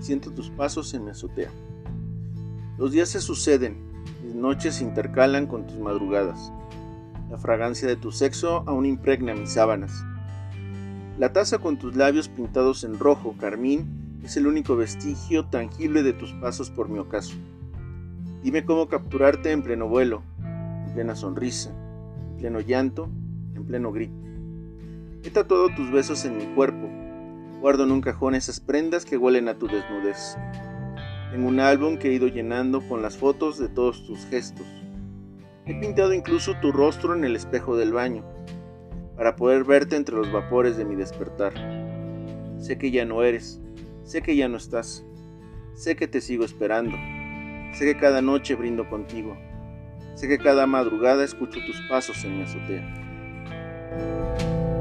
siento tus pasos en mi azotea. Los días se suceden, mis noches se intercalan con tus madrugadas. La fragancia de tu sexo aún impregna mis sábanas. La taza con tus labios pintados en rojo, carmín, es el único vestigio tangible de tus pasos por mi ocaso. Dime cómo capturarte en pleno vuelo, en plena sonrisa, en pleno llanto, en pleno grito. He tatuado tus besos en mi cuerpo. Guardo en un cajón esas prendas que huelen a tu desnudez. Tengo un álbum que he ido llenando con las fotos de todos tus gestos. He pintado incluso tu rostro en el espejo del baño, para poder verte entre los vapores de mi despertar. Sé que ya no eres, sé que ya no estás, sé que te sigo esperando, sé que cada noche brindo contigo, sé que cada madrugada escucho tus pasos en mi azotea.